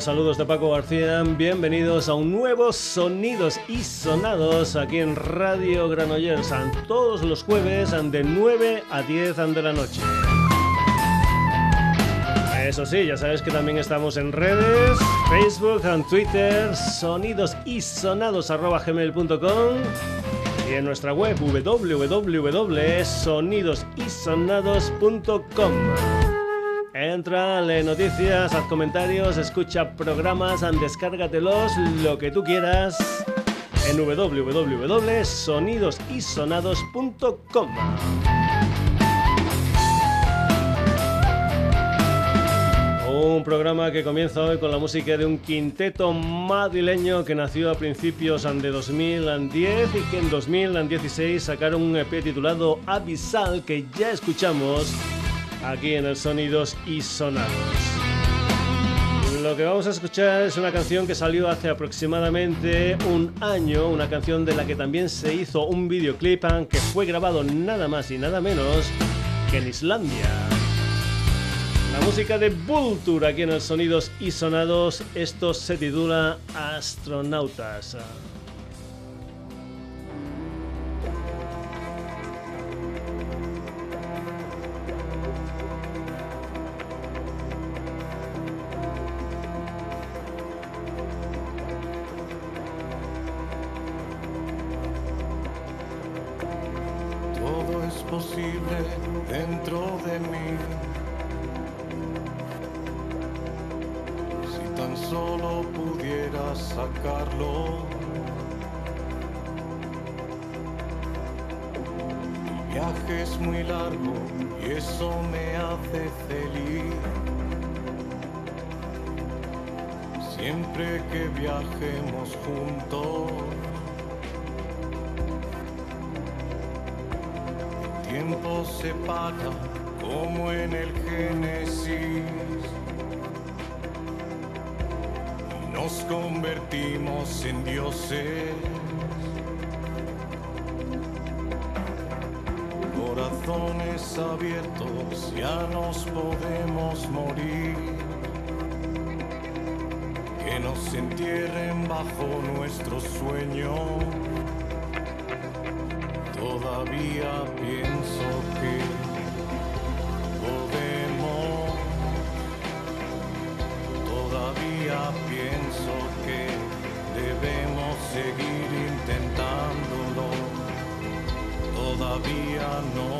Saludos de Paco García. Bienvenidos a un nuevo Sonidos y Sonados aquí en Radio Granollers todos los jueves de 9 a 10 de la noche. Eso sí, ya sabes que también estamos en redes, Facebook, and Twitter, sonidos y en nuestra web www.sonidosysonados.com. Entra, lee noticias, haz comentarios, escucha programas, descárgatelos, lo que tú quieras en www.sonidosysonados.com. Un programa que comienza hoy con la música de un quinteto madrileño que nació a principios de 2010 y que en 2016 sacaron un EP titulado Abyssal que ya escuchamos aquí en el Sonidos y Sonados. Lo que vamos a escuchar es una canción que salió hace aproximadamente un año, una canción de la que también se hizo un videoclip que fue grabado nada más y nada menos que en Islandia. La música de Vulture aquí en el Sonidos y Sonados, esto se titula Astronautas. siempre que viajemos juntos. El tiempo se paga como en el Génesis. Y nos convertimos en dioses. Corazones abiertos, ya nos podemos morir nos entierren bajo nuestro sueño. Todavía pienso que podemos, todavía pienso que debemos seguir intentándolo, todavía no.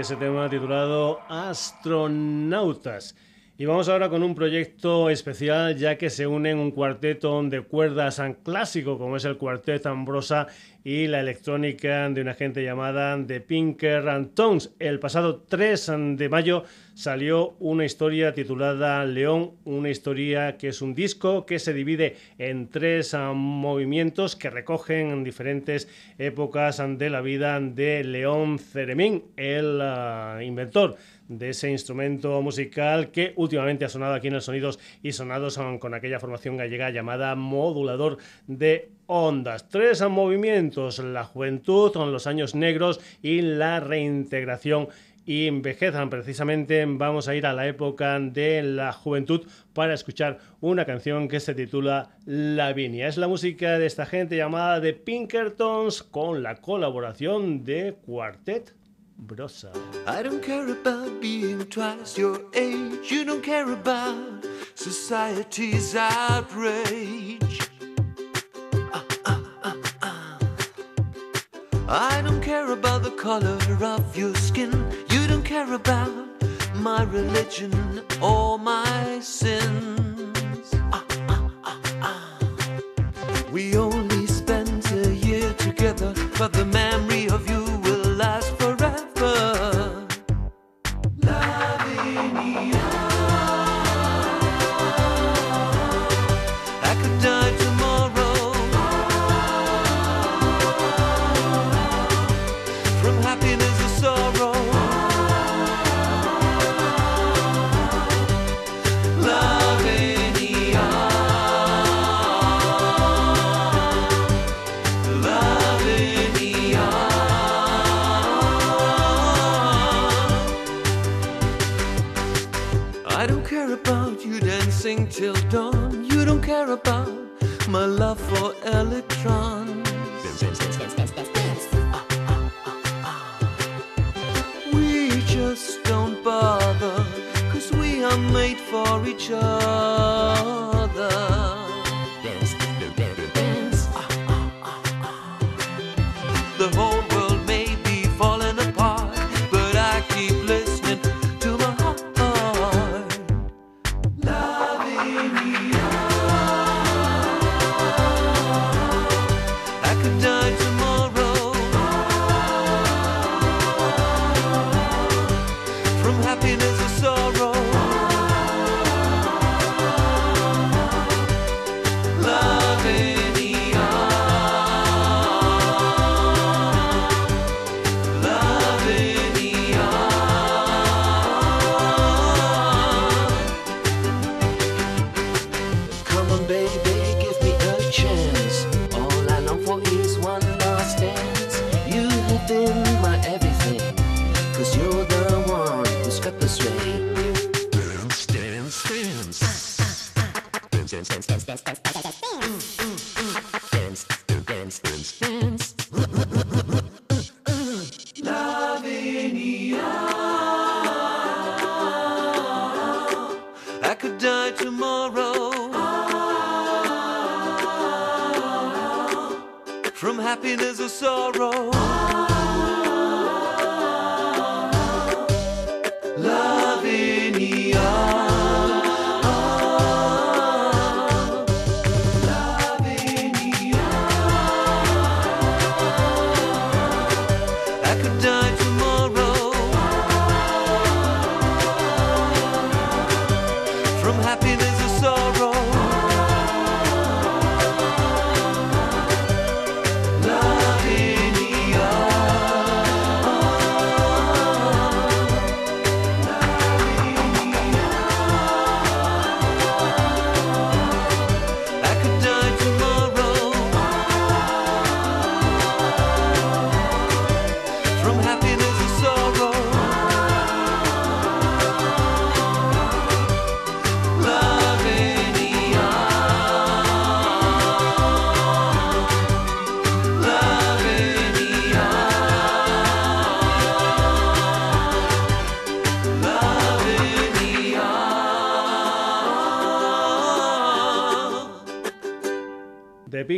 Ese tema titulado Astronautas. Y vamos ahora con un proyecto especial ya que se unen un cuarteto de cuerdas clásico como es el cuarteto Ambrosa y la electrónica de una gente llamada The Pinker and Tones. El pasado 3 de mayo salió una historia titulada León, una historia que es un disco que se divide en tres ah, movimientos que recogen diferentes épocas de la vida de León Ceremín, el ah, inventor de ese instrumento musical que últimamente ha sonado aquí en el Sonidos y Sonados con aquella formación gallega llamada modulador de ondas. Tres movimientos, la juventud, los años negros y la reintegración y envejezan. Precisamente vamos a ir a la época de la juventud para escuchar una canción que se titula Lavinia. Es la música de esta gente llamada The Pinkertons con la colaboración de Quartet Brosa. I don't care about being twice your age. You don't care about society's outrage. I don't care about the color of your skin. Care about my religion or my sins. Ah, ah, ah, ah. we only spent a year together, but the memory of you my love for electrons. We just don't bother, cause we are made for each other.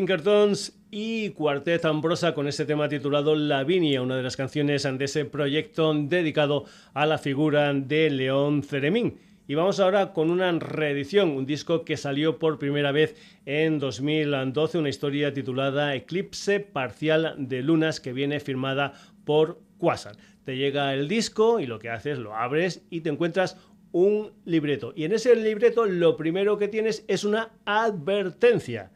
Pinkertons y Cuartet Ambrosa con ese tema titulado Lavinia, una de las canciones de ese proyecto dedicado a la figura de León Ceremín. Y vamos ahora con una reedición, un disco que salió por primera vez en 2012, una historia titulada Eclipse Parcial de Lunas que viene firmada por Quasar. Te llega el disco y lo que haces, lo abres y te encuentras un libreto. Y en ese libreto lo primero que tienes es una advertencia.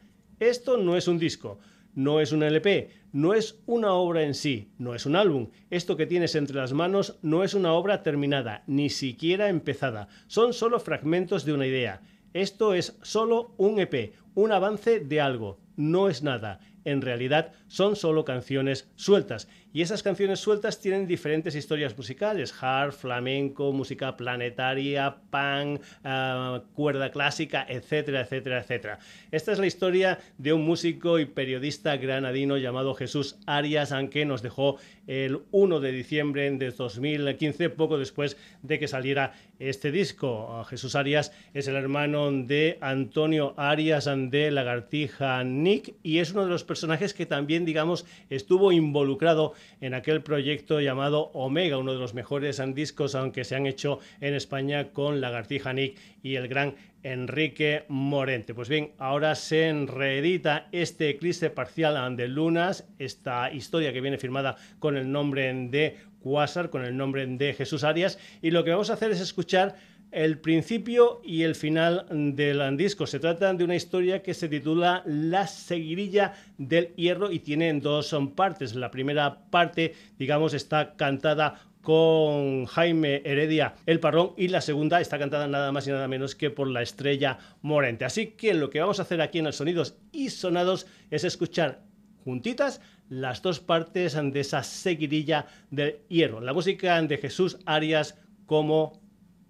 Esto no es un disco, no es un LP, no es una obra en sí, no es un álbum. Esto que tienes entre las manos no es una obra terminada, ni siquiera empezada. Son solo fragmentos de una idea. Esto es solo un EP, un avance de algo, no es nada. En realidad son solo canciones sueltas y esas canciones sueltas tienen diferentes historias musicales, hard, flamenco, música planetaria, punk, ah, cuerda clásica, etcétera, etcétera, etcétera. Esta es la historia de un músico y periodista granadino llamado Jesús Arias, aunque nos dejó el 1 de diciembre de 2015, poco después de que saliera este disco. Ah, Jesús Arias es el hermano de Antonio Arias de Lagartija Nick y es uno de los personajes que también, digamos, estuvo involucrado en aquel proyecto llamado Omega, uno de los mejores discos, aunque se han hecho en España con Lagartija Nick y el gran Enrique Morente. Pues bien, ahora se reedita este eclipse parcial de lunas, esta historia que viene firmada con el nombre de Quasar, con el nombre de Jesús Arias, y lo que vamos a hacer es escuchar el principio y el final del disco. Se trata de una historia que se titula La seguirilla del hierro y tiene dos partes. La primera parte, digamos, está cantada con Jaime Heredia El Parrón y la segunda está cantada nada más y nada menos que por la estrella Morente. Así que lo que vamos a hacer aquí en el Sonidos y Sonados es escuchar juntitas las dos partes de esa seguirilla del hierro. La música de Jesús Arias como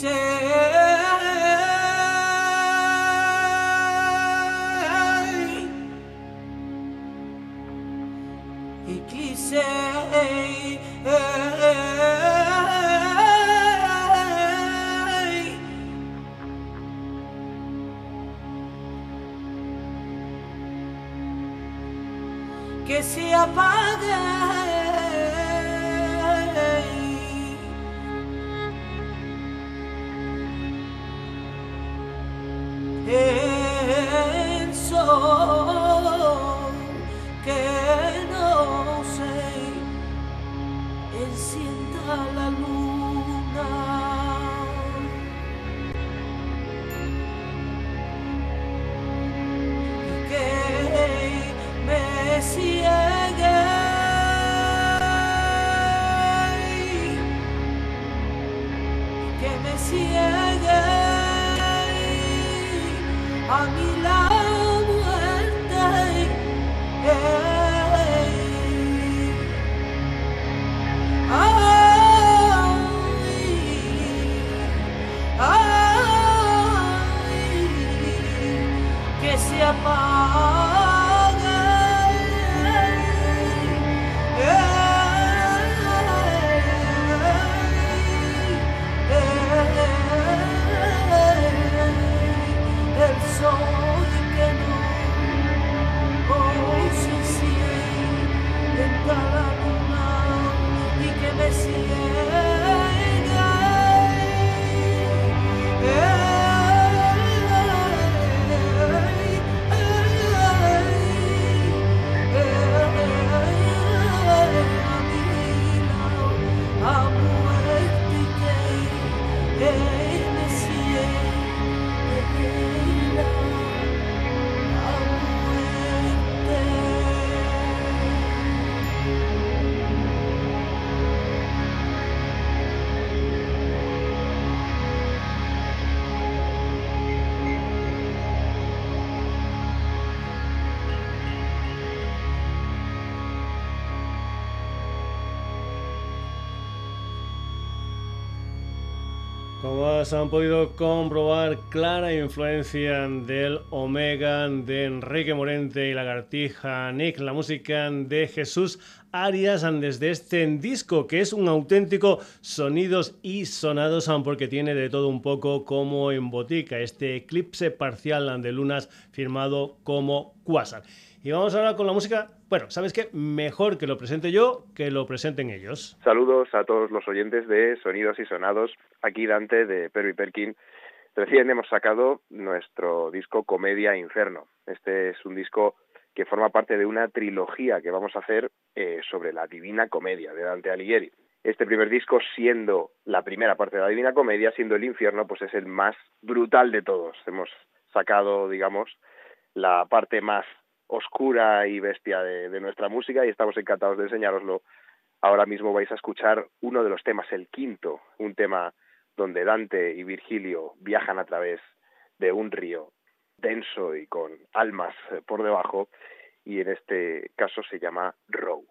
say Han podido comprobar, clara influencia del Omega, de Enrique Morente y Lagartija Nick, la música de Jesús Arias desde este disco, que es un auténtico sonidos y sonados, porque tiene de todo un poco como en botica, este eclipse parcial de lunas firmado como Quasar. Y vamos ahora con la música, bueno, ¿sabes qué? Mejor que lo presente yo que lo presenten ellos. Saludos a todos los oyentes de Sonidos y Sonados. Aquí Dante de Perry Perkin. Recién hemos sacado nuestro disco Comedia Inferno. Este es un disco que forma parte de una trilogía que vamos a hacer eh, sobre la Divina Comedia de Dante Alighieri. Este primer disco, siendo la primera parte de la Divina Comedia, siendo el infierno, pues es el más brutal de todos. Hemos sacado, digamos, la parte más oscura y bestia de, nuestra música y estamos encantados de enseñároslo. Ahora mismo vais a escuchar uno de los temas, el quinto, un tema donde Dante y Virgilio viajan a través de un río denso y con almas por debajo y en este caso se llama Row.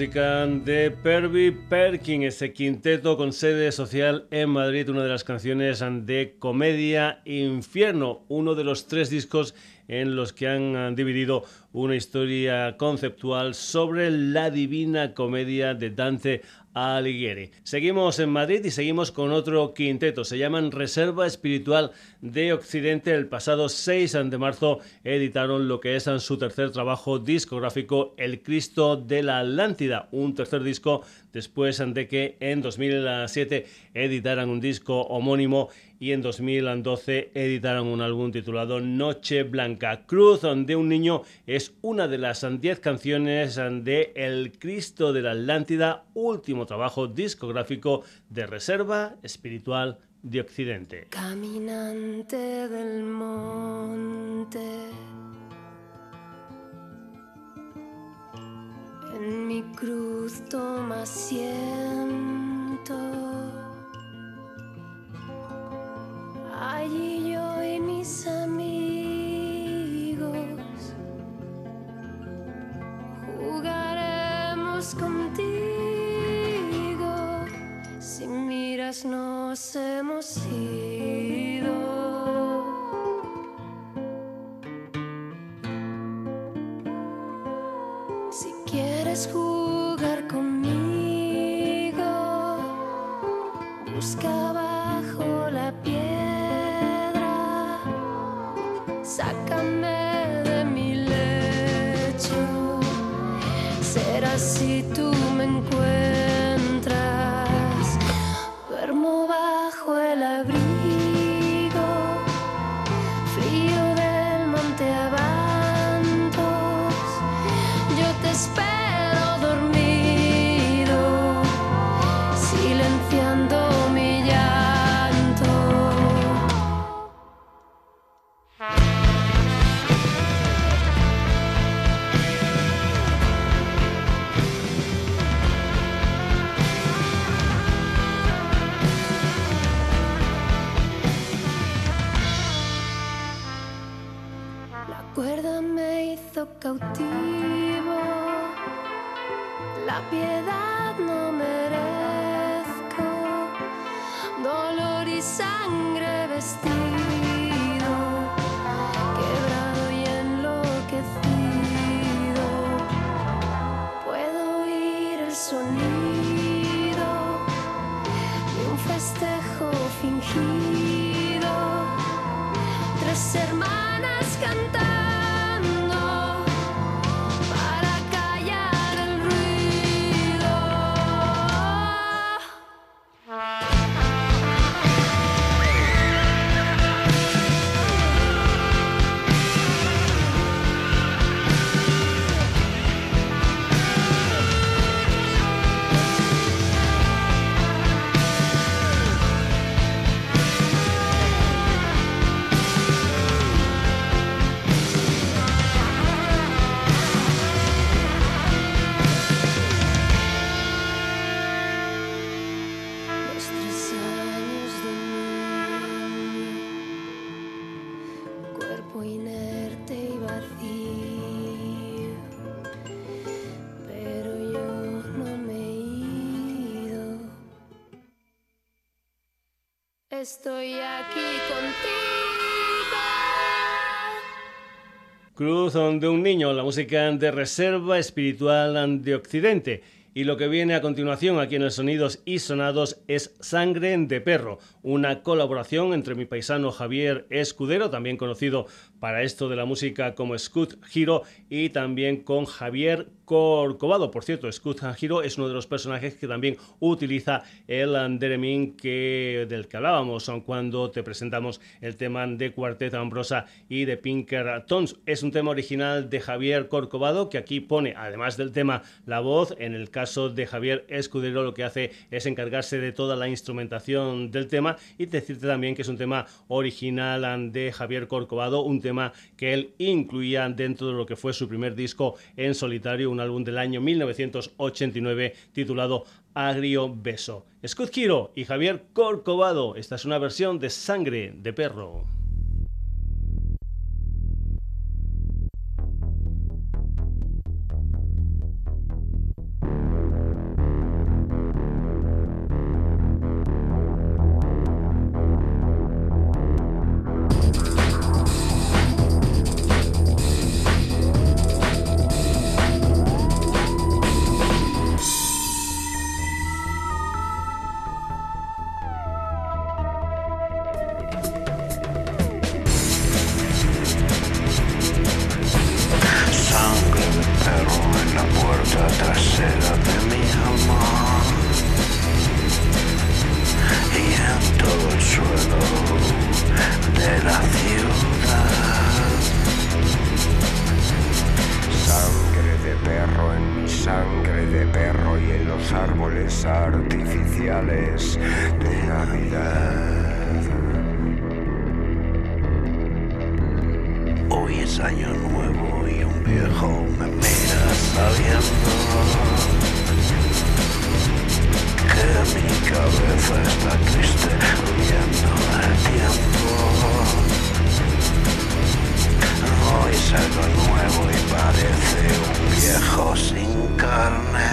Música de Perby Perkin, ese quinteto con sede social en Madrid, una de las canciones de Comedia Infierno, uno de los tres discos en los que han dividido una historia conceptual sobre la divina comedia de Dante Alighieri. Seguimos en Madrid y seguimos con otro quinteto. Se llaman Reserva Espiritual de Occidente. El pasado 6 de marzo editaron lo que es su tercer trabajo discográfico, El Cristo de la Atlántida. Un tercer disco después de que en 2007 editaran un disco homónimo y en 2012 editaron un álbum titulado Noche Blanca. Cruz de un niño es una de las 10 canciones de El Cristo de la Atlántida, último trabajo discográfico de reserva espiritual de Occidente. Caminante del monte. En mi cruz toma asiento. Allí yo y mis amigos jugaremos contigo. Si miras nos hemos ido. Si quieres jugar Estoy aquí contigo. Cruz de un niño, la música de reserva espiritual de Occidente. Y lo que viene a continuación aquí en el Sonidos y Sonados es Sangre de Perro, una colaboración entre mi paisano Javier Escudero, también conocido para esto de la música como Scud Giro, y también con Javier Corcovado. Por cierto, Scud Giro es uno de los personajes que también utiliza el Anderemin que, del que hablábamos cuando te presentamos el tema de Cuartet Ambrosa y de Pinker Tones. Es un tema original de Javier Corcovado que aquí pone, además del tema, la voz. En el caso de Javier Escudero lo que hace es encargarse de toda la instrumentación del tema y decirte también que es un tema original de Javier Corcovado, un tema que él incluía dentro de lo que fue su primer disco en solitario, álbum del año 1989 titulado Agrio Beso. Scott y Javier Corcovado, esta es una versión de Sangre de Perro. Y en los árboles artificiales de Navidad. Hoy es año nuevo y un viejo me mira sabiendo que mi cabeza está triste huyendo del tiempo. Hoy es algo nuevo y parece un viejo sin carne,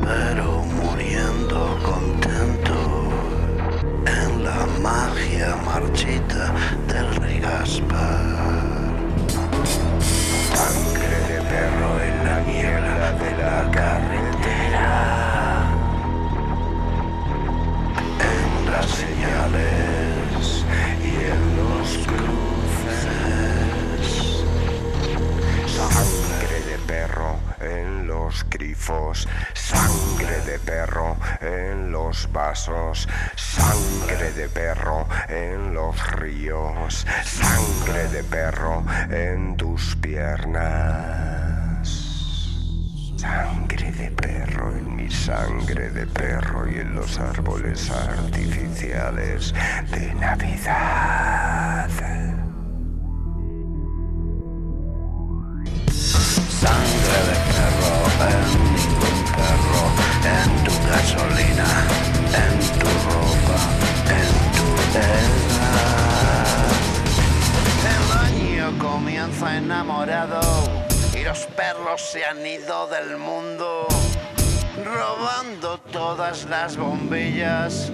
pero muriendo contento en la magia marchita del rey Gaspar. Sangre de perro en los vasos, sangre de perro en los ríos, sangre de perro en tus piernas. Sangre de perro en mi sangre de perro y en los árboles artificiales de Navidad. Gasolina, en tu ropa, en tu edad. El año comienza enamorado y los perros se han ido del mundo, robando todas las bombillas,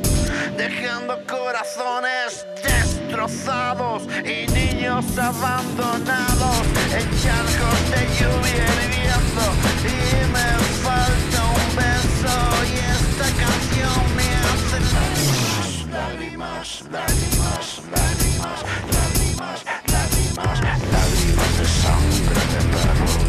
dejando corazones destrozados y niños abandonados en charcos de lluvia hirviendo y me falta un beso y esta canción me hace lágrimas, lágrimas, lágrimas, lágrimas, lágrimas, lágrimas de sangre de perro,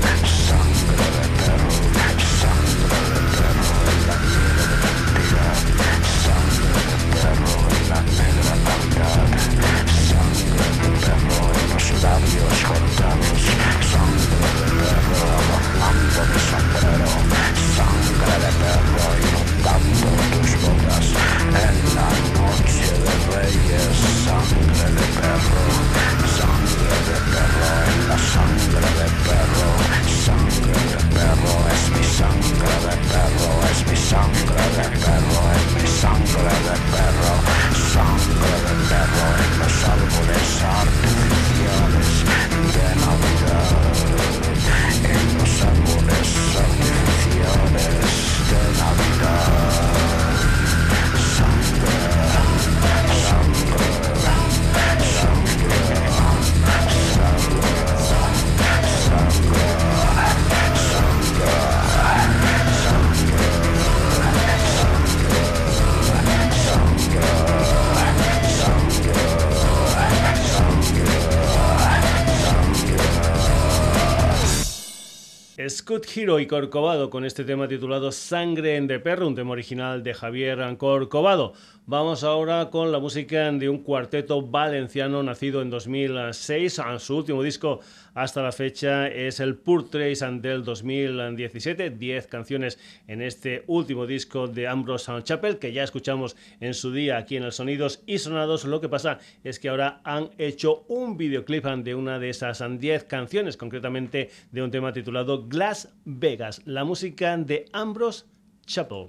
Scott Hero y Corcovado con este tema titulado Sangre de Perro, un tema original de Javier Corcovado. Vamos ahora con la música de un cuarteto valenciano nacido en 2006. Su último disco hasta la fecha es el Portraits del 2017. 10 canciones en este último disco de Ambrose Chapel que ya escuchamos en su día aquí en el Sonidos y Sonados. Lo que pasa es que ahora han hecho un videoclip de una de esas 10 canciones, concretamente de un tema titulado Glass Vegas, la música de Ambrose Chapel.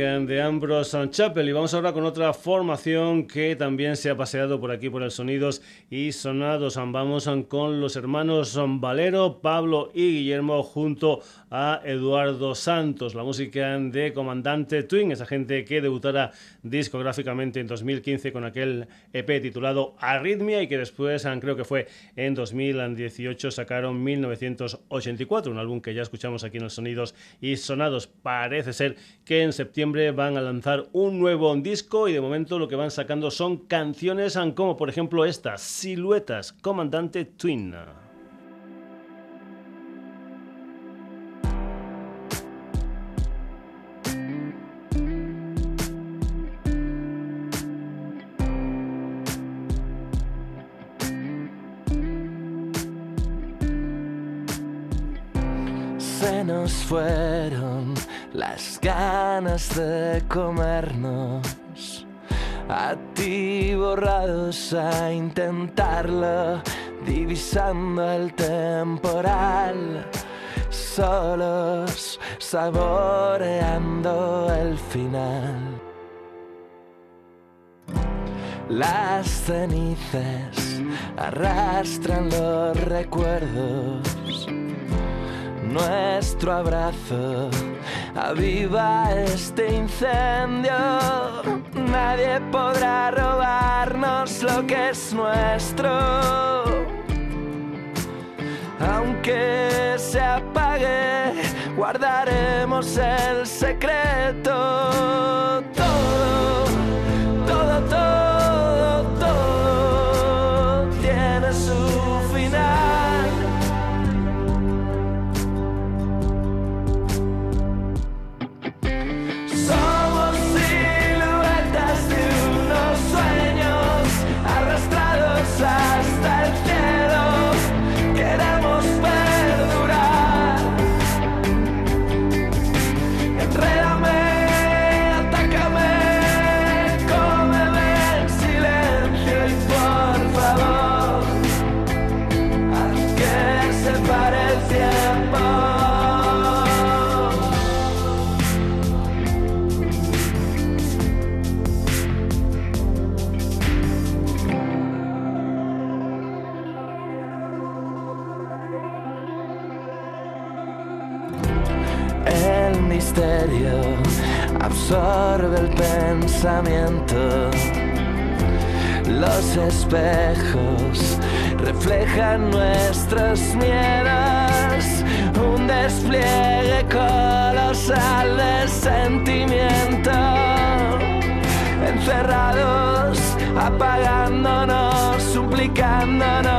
Vegas, la Ambrose Chapel. Y vamos ahora con otra formación que también se ha paseado por aquí por el Sonidos y Sonados. Vamos con los hermanos Valero, Pablo y Guillermo junto a Eduardo Santos. La música de Comandante Twin, esa gente que debutara discográficamente en 2015 con aquel EP titulado Arritmia y que después, creo que fue en 2018, sacaron 1984, un álbum que ya escuchamos aquí en el Sonidos y Sonados. Parece ser que en septiembre van a lanzar un nuevo disco y de momento lo que van sacando son canciones como por ejemplo esta, Siluetas, Comandante Twin. Se nos fueron las ganas de comernos. Atiborrados a intentarlo, divisando el temporal. Solos saboreando el final. Las cenizas arrastran los recuerdos. Nuestro abrazo aviva este incendio. Nadie podrá robarnos lo que es nuestro. Aunque se apague, guardaremos el secreto. absorbe el pensamiento. Los espejos reflejan nuestros miedos, un despliegue colosal de sentimiento. Encerrados, apagándonos, suplicándonos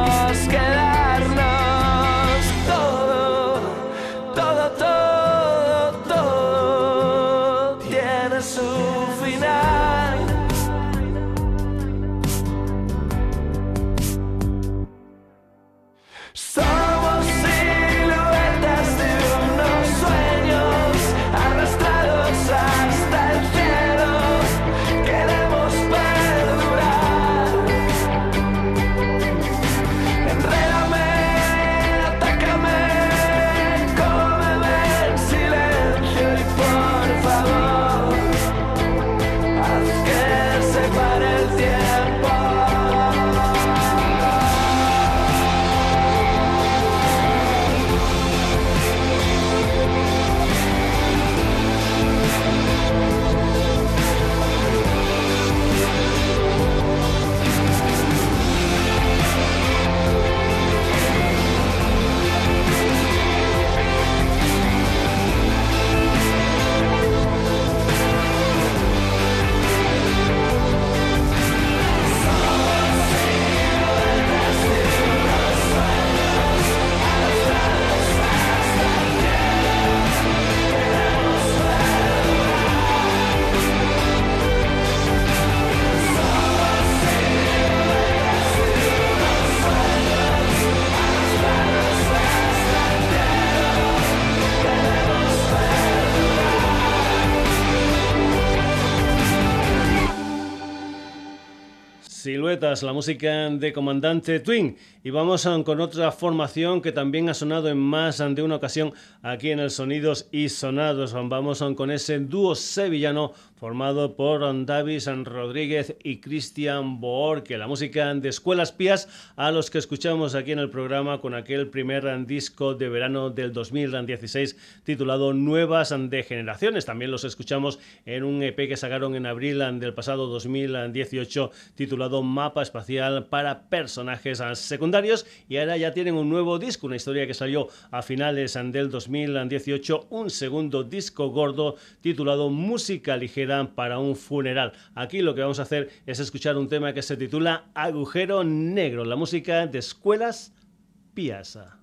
La música de Comandante Twin. Y vamos con otra formación que también ha sonado en más de una ocasión aquí en el Sonidos y Sonados. Vamos con ese dúo sevillano formado por Davis Rodríguez y Cristian Boorque. La música de Escuelas Pías a los que escuchamos aquí en el programa con aquel primer disco de verano del 2016 titulado Nuevas de Generaciones. También los escuchamos en un EP que sacaron en abril del pasado 2018 titulado Mapa Espacial para Personajes Secundarios y ahora ya tienen un nuevo disco, una historia que salió a finales del 2018, un segundo disco gordo titulado Música Ligera para un funeral. Aquí lo que vamos a hacer es escuchar un tema que se titula Agujero Negro, la música de Escuelas Piazza.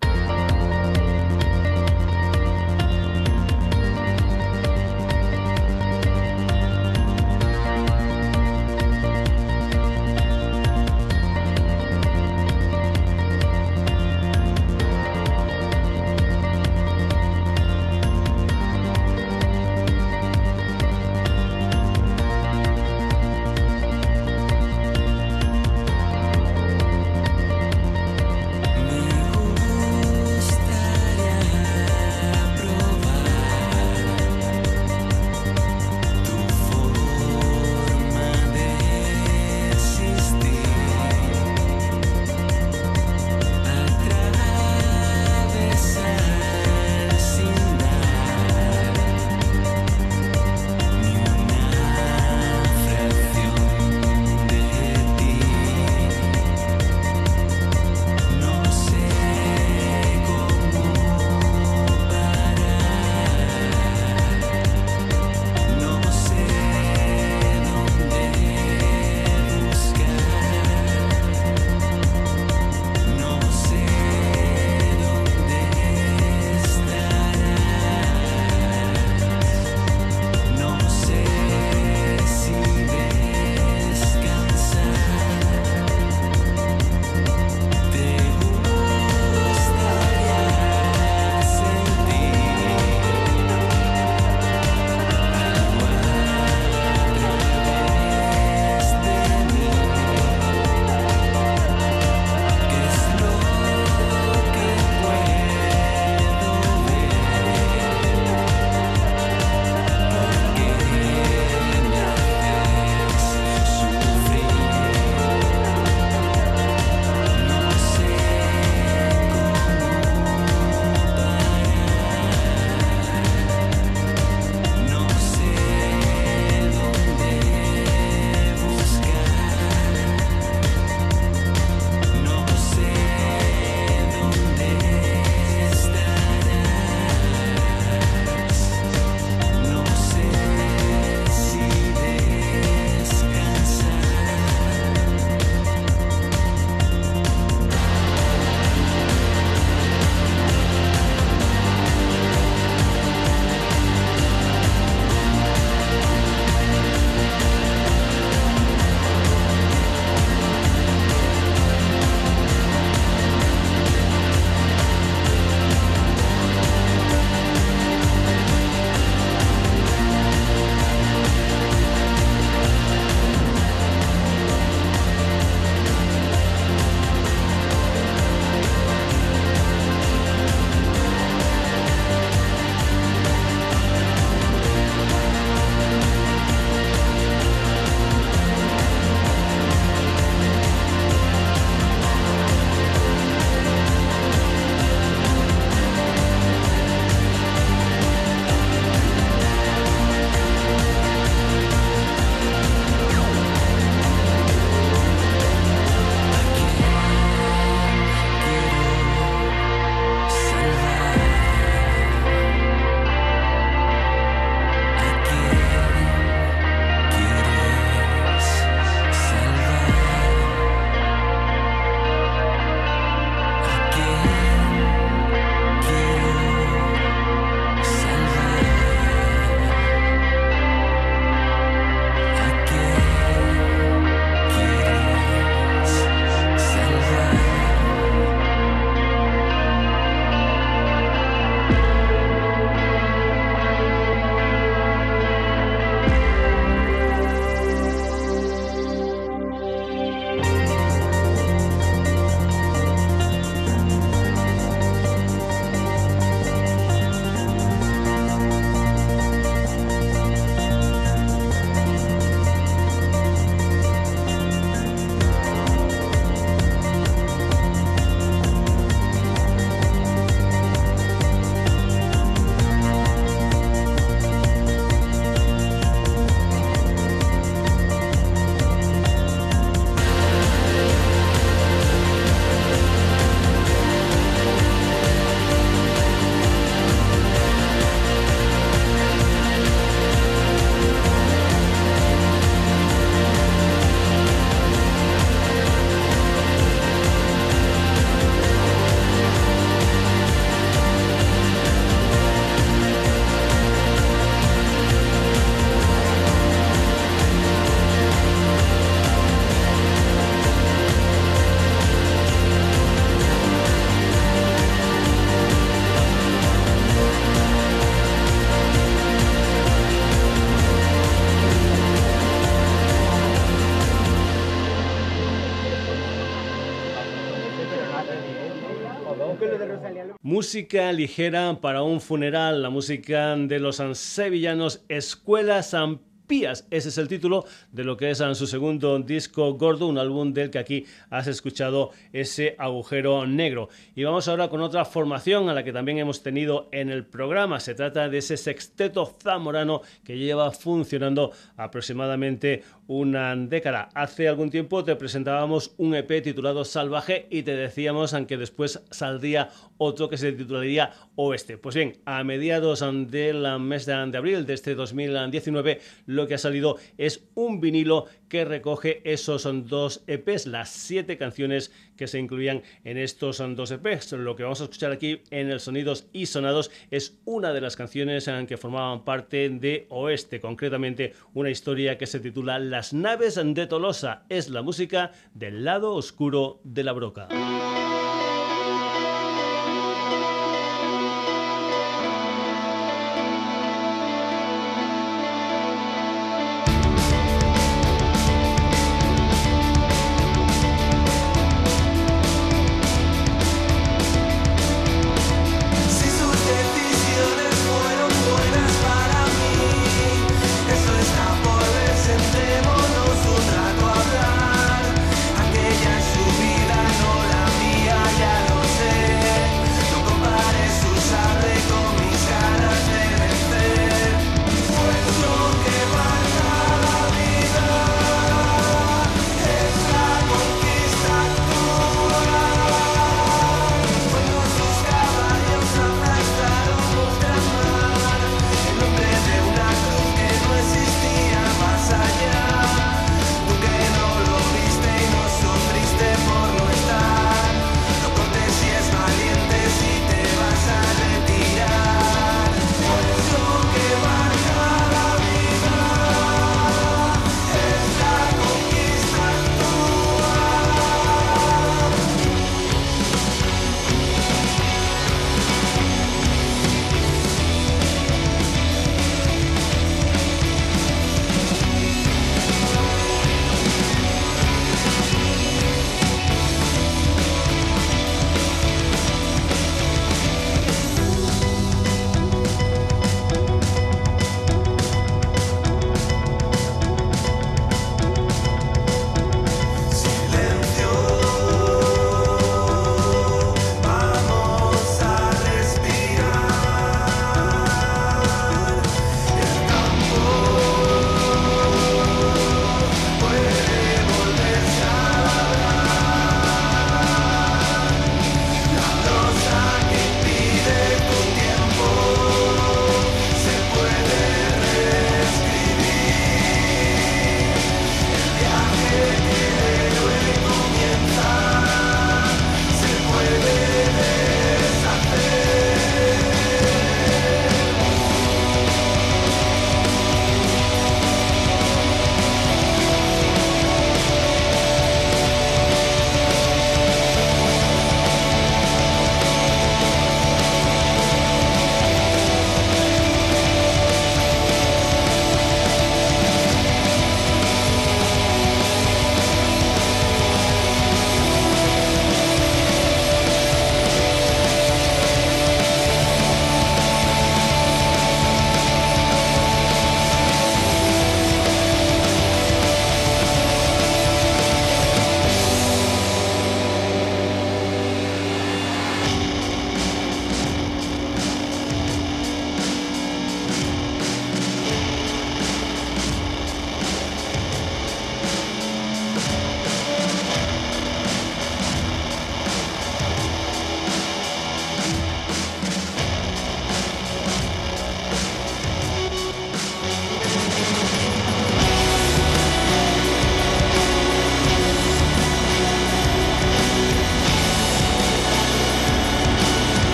Música ligera para un funeral, la música de los sevillanos Escuela San. Ese es el título de lo que es su segundo disco gordo, un álbum del que aquí has escuchado ese agujero negro. Y vamos ahora con otra formación a la que también hemos tenido en el programa. Se trata de ese sexteto zamorano que lleva funcionando aproximadamente una década. Hace algún tiempo te presentábamos un EP titulado Salvaje y te decíamos aunque después saldría otro que se titularía Oeste. Pues bien, a mediados del mes de abril de este 2019 lo que ha salido es un vinilo que recoge esos dos EPs, las siete canciones que se incluían en estos dos EPs. Lo que vamos a escuchar aquí en el Sonidos y Sonados es una de las canciones que formaban parte de Oeste, concretamente una historia que se titula Las naves de Tolosa. Es la música del lado oscuro de la broca.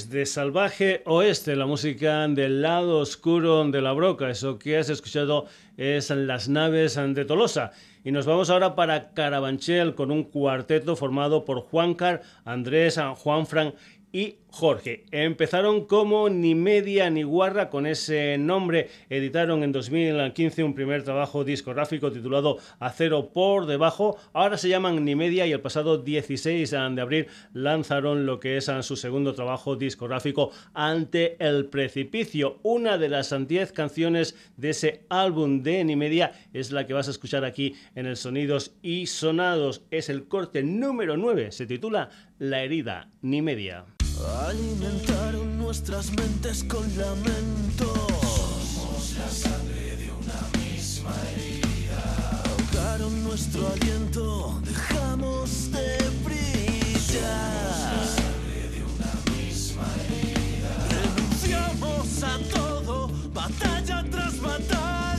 Desde Salvaje Oeste, la música del lado oscuro de la broca. Eso que has escuchado es Las naves de Tolosa. Y nos vamos ahora para Carabanchel con un cuarteto formado por Juancar, Andrés, Juanfran y Jorge. Empezaron como Ni Media ni Guarra, con ese nombre editaron en 2015 un primer trabajo discográfico titulado Acero por debajo. Ahora se llaman Ni Media y el pasado 16 de abril lanzaron lo que es su segundo trabajo discográfico Ante el Precipicio. Una de las 10 canciones de ese álbum de Ni Media es la que vas a escuchar aquí en el Sonidos y Sonados. Es el corte número 9, se titula La herida Ni Media. Alimentaron nuestras mentes con lamento. Somos la sangre de una misma herida. Ahogaron nuestro aliento, dejamos de brillar. Somos la sangre de una misma herida. Renunciamos a todo, batalla tras batalla.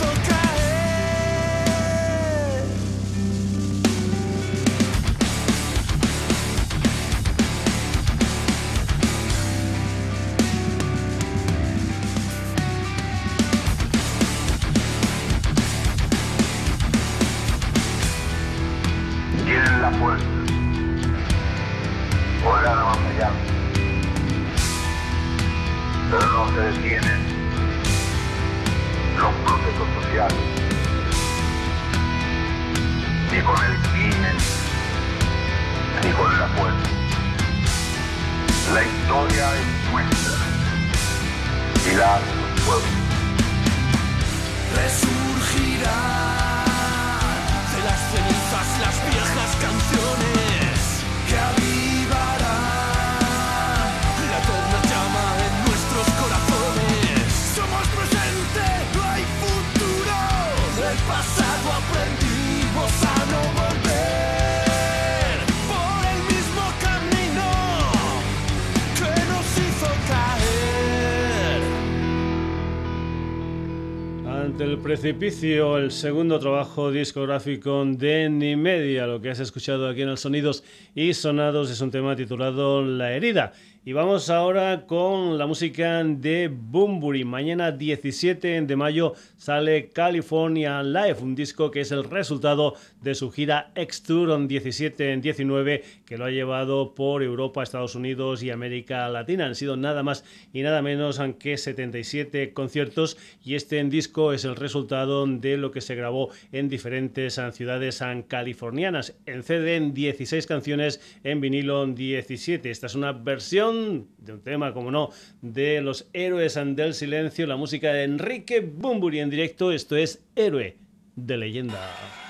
Nos hizo El segundo trabajo discográfico de Nimedia. Lo que has escuchado aquí en el Sonidos y Sonados es un tema titulado La herida. Y vamos ahora con la música de Bumburi. Mañana 17 de mayo sale California Live, un disco que es el resultado de su gira X-Tour 17-19 que lo ha llevado por Europa, Estados Unidos y América Latina. Han sido nada más y nada menos que 77 conciertos y este disco es el resultado de lo que se grabó en diferentes ciudades californianas. En CD en 16 canciones, en vinilo 17. Esta es una versión de un tema, como no, de los héroes del silencio, la música de Enrique Bumburi en directo. Esto es Héroe de leyenda.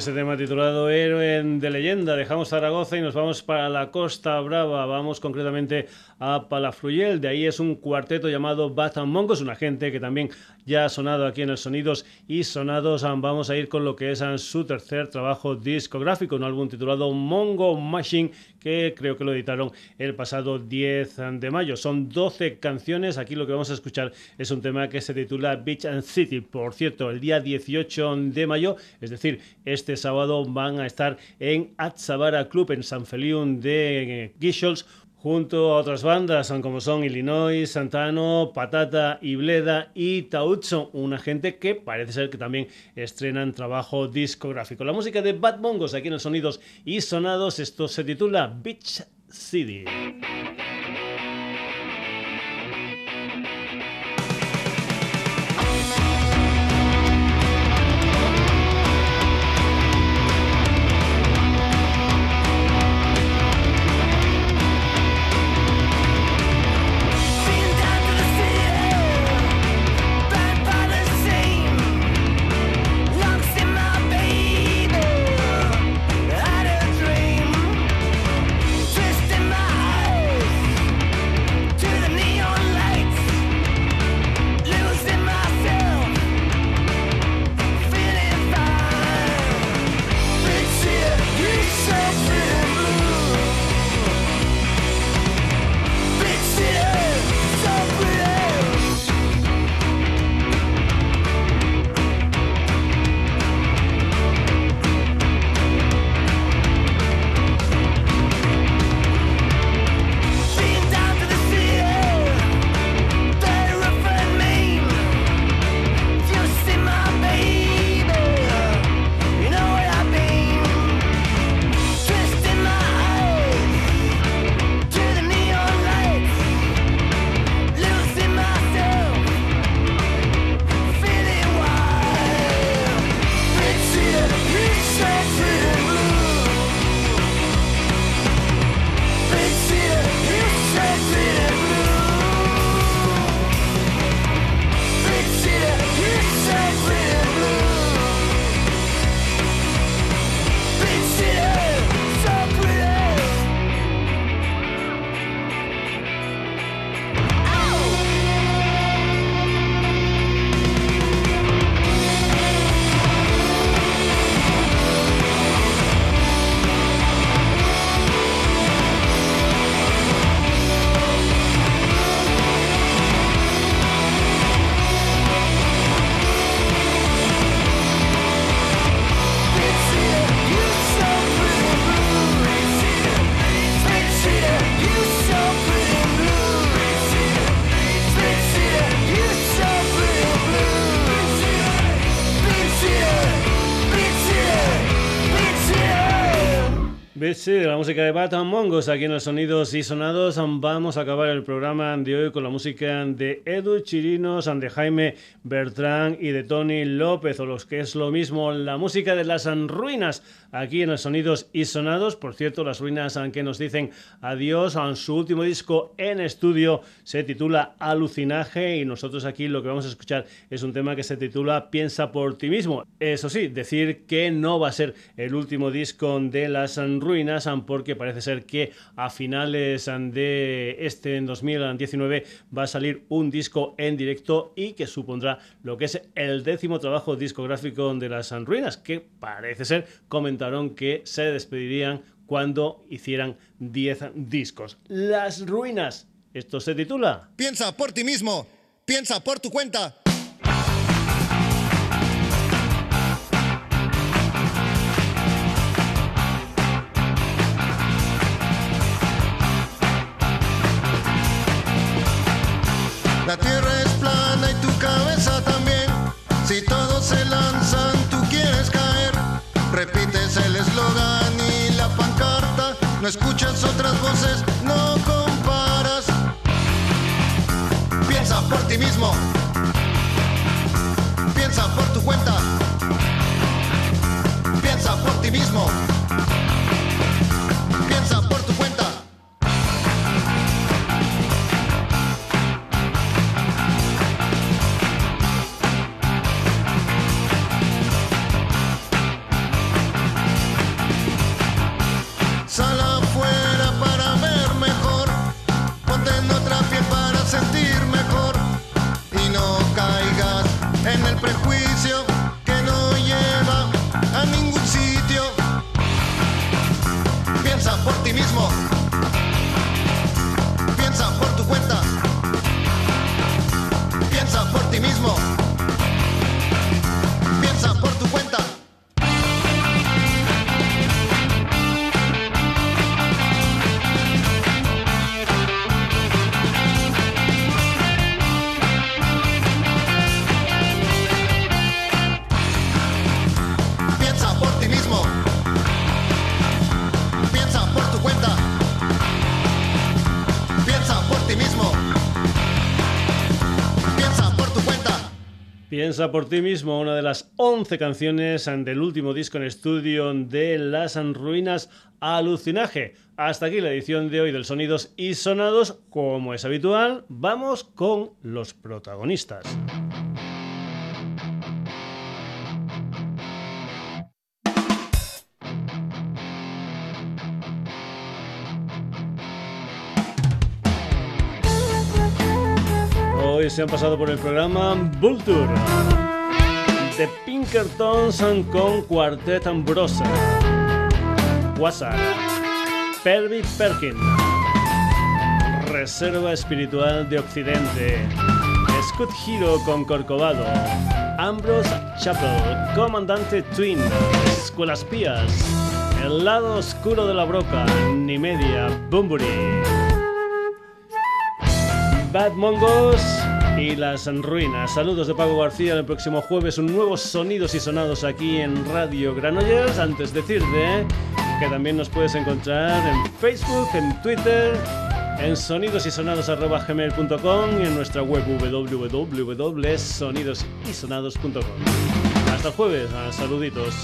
Ese tema titulado Héroe de leyenda. Dejamos Zaragoza y nos vamos para la Costa Brava. Vamos concretamente a Palafruyel. De ahí es un cuarteto llamado Bat Mongos, una gente que también ya ha sonado aquí en el Sonidos y Sonados. Vamos a ir con lo que es su tercer trabajo discográfico, un álbum titulado Mongo Machine que creo que lo editaron el pasado 10 de mayo. Son 12 canciones. Aquí lo que vamos a escuchar es un tema que se titula Beach and City. Por cierto, el día 18 de mayo, es decir, este sábado van a estar en Atzabara Club en San Feliu de Guixols junto a otras bandas como son Illinois, Santano, Patata, Ibleda y Tautso, una gente que parece ser que también estrenan trabajo discográfico. La música de Bad Mongos aquí en los Sonidos y Sonados, esto se titula Beach City. Sí, de la música de Batan Mongos aquí en los Sonidos y Sonados. Vamos a acabar el programa de hoy con la música de Edu Chirinos, de Jaime Bertrán y de Tony López, o los que es lo mismo, la música de las ruinas aquí en los Sonidos y Sonados. Por cierto, las ruinas que nos dicen adiós su último disco en estudio se titula Alucinaje y nosotros aquí lo que vamos a escuchar es un tema que se titula Piensa por ti mismo. Eso sí, decir que no va a ser el último disco de las ruinas porque parece ser que a finales de este en 2019 va a salir un disco en directo y que supondrá lo que es el décimo trabajo discográfico de las ruinas, que parece ser comentaron que se despedirían cuando hicieran 10 discos. Las ruinas. Esto se titula. Piensa por ti mismo. Piensa por tu cuenta. Pancarta. Piensa por ti mismo, una de las 11 canciones del último disco en estudio de Las Ruinas Alucinaje. Hasta aquí la edición de hoy del Sonidos y Sonados. Como es habitual, vamos con los protagonistas. Hoy se han pasado por el programa Vulture de Pinkertons con Quartet Ambrosa, WhatsApp, Perry Perkin, Reserva Espiritual de Occidente, Scott Hero con Corcovado, Ambrose Chapel, Comandante Twin, Escuelas Pías, El lado oscuro de la broca, Ni Media, Bumburi. Bad Mongos y las ruinas. Saludos de Pago García. El próximo jueves un nuevo Sonidos y Sonados aquí en Radio Granollers. Antes decirte que también nos puedes encontrar en Facebook, en Twitter, en sonidosysonados.gmail.com y en nuestra web www.sonidosysonados.com. Hasta el jueves. Saluditos.